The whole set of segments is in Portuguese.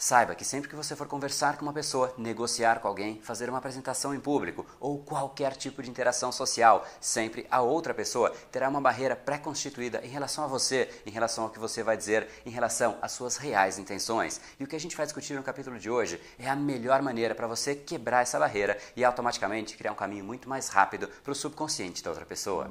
Saiba que sempre que você for conversar com uma pessoa, negociar com alguém, fazer uma apresentação em público ou qualquer tipo de interação social, sempre a outra pessoa terá uma barreira pré-constituída em relação a você, em relação ao que você vai dizer, em relação às suas reais intenções. E o que a gente vai discutir no capítulo de hoje é a melhor maneira para você quebrar essa barreira e automaticamente criar um caminho muito mais rápido para o subconsciente da outra pessoa.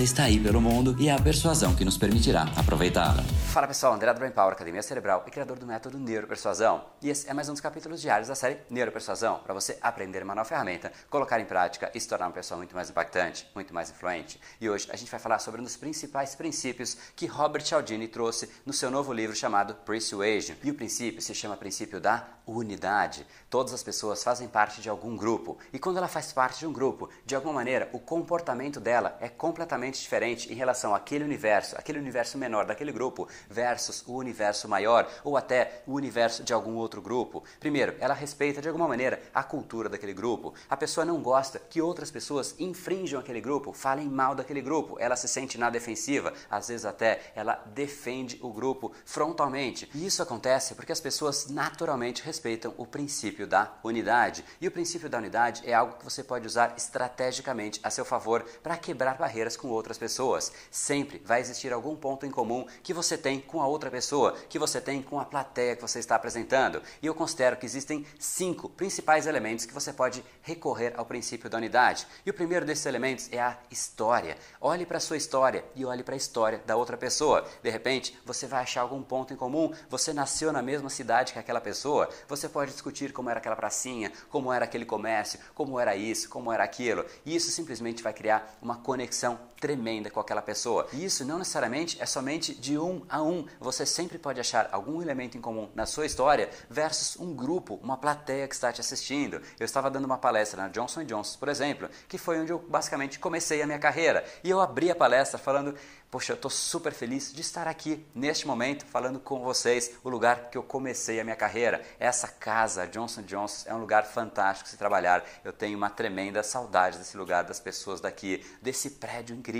está aí pelo mundo e é a persuasão que nos permitirá aproveitá-la. Fala pessoal, André Brain Power, Academia Cerebral e criador do método Neuropersuasão. E esse é mais um dos capítulos diários da série Neuropersuasão, para você aprender uma nova ferramenta, colocar em prática e se tornar uma pessoa muito mais impactante, muito mais influente. E hoje a gente vai falar sobre um dos principais princípios que Robert Cialdini trouxe no seu novo livro chamado Persuasion. E o princípio se chama princípio da unidade. Todas as pessoas fazem parte de algum grupo, e quando ela faz parte de um grupo, de alguma maneira, o comportamento dela é completamente diferente em relação àquele universo, aquele universo menor daquele grupo versus o universo maior ou até o universo de algum outro outro grupo. Primeiro, ela respeita de alguma maneira a cultura daquele grupo. A pessoa não gosta que outras pessoas infringam aquele grupo, falem mal daquele grupo. Ela se sente na defensiva, às vezes até ela defende o grupo frontalmente. E isso acontece porque as pessoas naturalmente respeitam o princípio da unidade. E o princípio da unidade é algo que você pode usar estrategicamente a seu favor para quebrar barreiras com outras pessoas. Sempre vai existir algum ponto em comum que você tem com a outra pessoa, que você tem com a plateia que você está apresentando. E eu considero que existem cinco principais elementos que você pode recorrer ao princípio da unidade. E o primeiro desses elementos é a história. Olhe para a sua história e olhe para a história da outra pessoa. De repente, você vai achar algum ponto em comum. Você nasceu na mesma cidade que aquela pessoa. Você pode discutir como era aquela pracinha, como era aquele comércio, como era isso, como era aquilo. E isso simplesmente vai criar uma conexão tremenda com aquela pessoa. E isso não necessariamente é somente de um a um. Você sempre pode achar algum elemento em comum na sua história versus um grupo, uma plateia que está te assistindo. Eu estava dando uma palestra na Johnson Johnson, por exemplo, que foi onde eu basicamente comecei a minha carreira. E eu abri a palestra falando Poxa, eu estou super feliz de estar aqui neste momento falando com vocês, o lugar que eu comecei a minha carreira. Essa casa, Johnson Johnson, é um lugar fantástico se trabalhar. Eu tenho uma tremenda saudade desse lugar, das pessoas daqui, desse prédio incrível.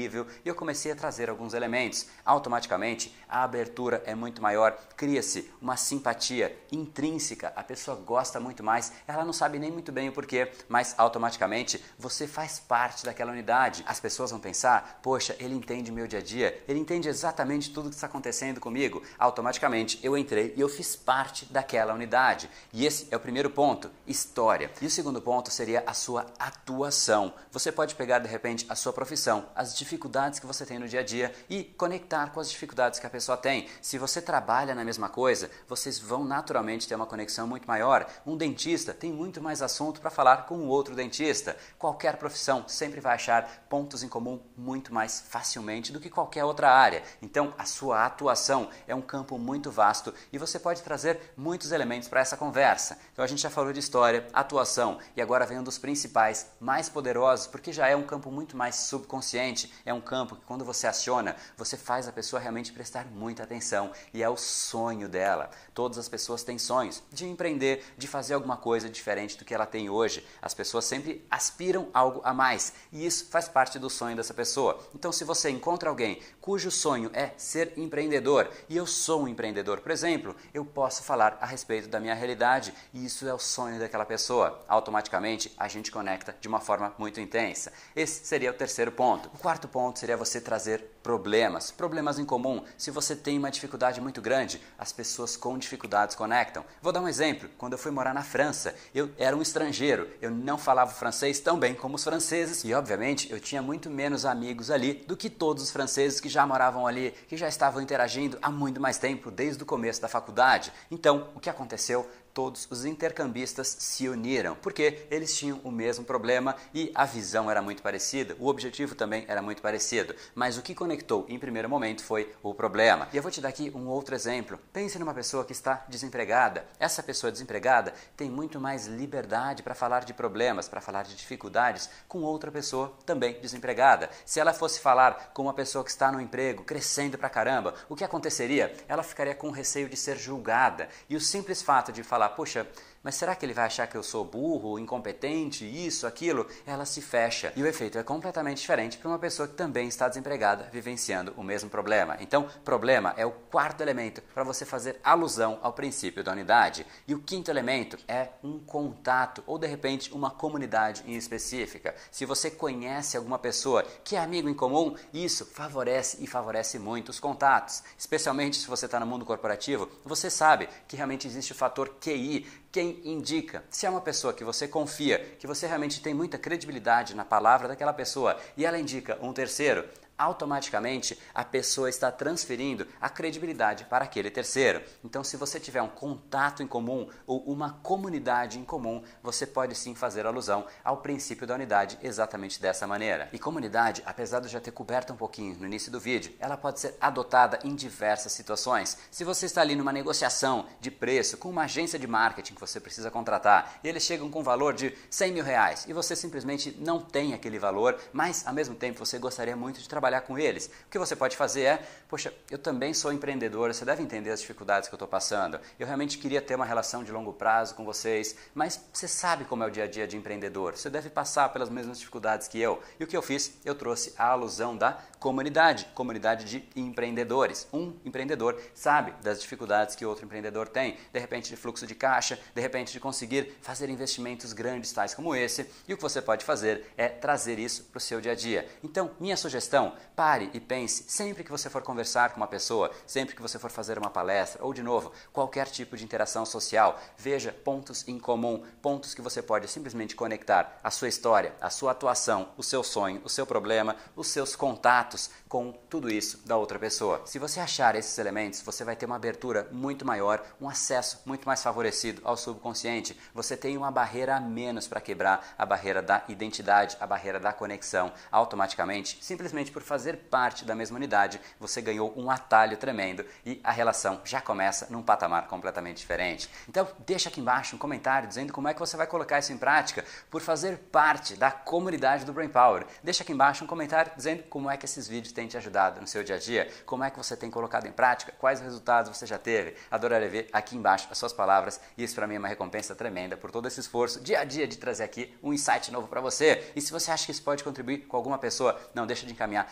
E eu comecei a trazer alguns elementos. Automaticamente, a abertura é muito maior, cria-se uma simpatia intrínseca. A pessoa gosta muito mais, ela não sabe nem muito bem o porquê, mas automaticamente você faz parte daquela unidade. As pessoas vão pensar: poxa, ele entende meu dia a dia ele entende exatamente tudo que está acontecendo comigo. Automaticamente eu entrei e eu fiz parte daquela unidade. E esse é o primeiro ponto, história. E o segundo ponto seria a sua atuação. Você pode pegar de repente a sua profissão, as dificuldades que você tem no dia a dia e conectar com as dificuldades que a pessoa tem. Se você trabalha na mesma coisa, vocês vão naturalmente ter uma conexão muito maior. Um dentista tem muito mais assunto para falar com um outro dentista. Qualquer profissão sempre vai achar pontos em comum muito mais facilmente do que qualquer outra área. Então, a sua atuação é um campo muito vasto e você pode trazer muitos elementos para essa conversa. Então, a gente já falou de história, atuação e agora vem um dos principais, mais poderosos, porque já é um campo muito mais subconsciente. É um campo que, quando você aciona, você faz a pessoa realmente prestar muita atenção e é o sonho dela. Todas as pessoas têm sonhos de empreender, de fazer alguma coisa diferente do que ela tem hoje. As pessoas sempre aspiram algo a mais e isso faz parte do sonho dessa pessoa. Então, se você encontra alguém cujo sonho é ser empreendedor e eu sou um empreendedor, por exemplo, eu posso falar a respeito da minha realidade e isso é o sonho daquela pessoa. Automaticamente a gente conecta de uma forma muito intensa. Esse seria o terceiro ponto. O quarto ponto seria você trazer problemas, problemas em comum. Se você tem uma dificuldade muito grande, as pessoas com dificuldades conectam. Vou dar um exemplo. Quando eu fui morar na França, eu era um estrangeiro, eu não falava francês tão bem como os franceses e, obviamente, eu tinha muito menos amigos ali do que todos os franceses que já moravam ali, que já estavam interagindo há muito mais tempo, desde o começo da faculdade. Então, o que aconteceu? Todos os intercambistas se uniram, porque eles tinham o mesmo problema e a visão era muito parecida, o objetivo também era muito parecido, mas o que conectou em primeiro momento foi o problema. E eu vou te dar aqui um outro exemplo. Pense numa pessoa que está desempregada. Essa pessoa desempregada tem muito mais liberdade para falar de problemas, para falar de dificuldades com outra pessoa também desempregada. Se ela fosse falar com uma pessoa que está no emprego, crescendo pra caramba, o que aconteceria? Ela ficaria com receio de ser julgada. E o simples fato de falar, poxa, mas será que ele vai achar que eu sou burro, incompetente, isso, aquilo? Ela se fecha. E o efeito é completamente diferente para uma pessoa que também está desempregada, vivenciando o mesmo problema. Então, problema é o quarto elemento para você fazer alusão ao princípio da unidade. E o quinto elemento é um contato ou de repente uma comunidade em específica. Se você conhece alguma pessoa que é amigo em comum, isso favorece e favorece muito os contatos. Especialmente se você está no mundo corporativo, você sabe que realmente existe o fator QI quem indica. Se é uma pessoa que você confia, que você realmente tem muita credibilidade na palavra daquela pessoa e ela indica um terceiro, automaticamente a pessoa está transferindo a credibilidade para aquele terceiro. Então, se você tiver um contato em comum ou uma comunidade em comum, você pode sim fazer alusão ao princípio da unidade exatamente dessa maneira. E comunidade, apesar de eu já ter coberto um pouquinho no início do vídeo, ela pode ser adotada em diversas situações. Se você está ali numa negociação de preço com uma agência de marketing que você precisa contratar e eles chegam com um valor de 100 mil reais e você simplesmente não tem aquele valor, mas ao mesmo tempo você gostaria muito de trabalhar trabalhar com eles. O que você pode fazer é, poxa, eu também sou empreendedor, você deve entender as dificuldades que eu estou passando. Eu realmente queria ter uma relação de longo prazo com vocês, mas você sabe como é o dia a dia de empreendedor. Você deve passar pelas mesmas dificuldades que eu. E o que eu fiz? Eu trouxe a alusão da comunidade, comunidade de empreendedores. Um empreendedor sabe das dificuldades que outro empreendedor tem, de repente de fluxo de caixa, de repente de conseguir fazer investimentos grandes tais como esse. E o que você pode fazer é trazer isso para o seu dia a dia. Então, minha sugestão, pare e pense sempre que você for conversar com uma pessoa, sempre que você for fazer uma palestra ou de novo, qualquer tipo de interação social, veja pontos em comum, pontos que você pode simplesmente conectar a sua história, a sua atuação, o seu sonho, o seu problema, os seus contatos com tudo isso da outra pessoa. Se você achar esses elementos, você vai ter uma abertura muito maior, um acesso muito mais favorecido ao subconsciente. Você tem uma barreira a menos para quebrar a barreira da identidade, a barreira da conexão. Automaticamente, simplesmente por fazer parte da mesma unidade, você ganhou um atalho tremendo e a relação já começa num patamar completamente diferente. Então, deixa aqui embaixo um comentário dizendo como é que você vai colocar isso em prática por fazer parte da comunidade do Brain Power. Deixa aqui embaixo um comentário dizendo como é que esses vídeos têm te ajudado no seu dia a dia, como é que você tem colocado em prática, quais resultados você já teve. Adoraria ver aqui embaixo as suas palavras. Isso para mim é uma recompensa tremenda por todo esse esforço dia a dia de trazer aqui um insight novo para você. E se você acha que isso pode contribuir com alguma pessoa, não deixa de encaminhar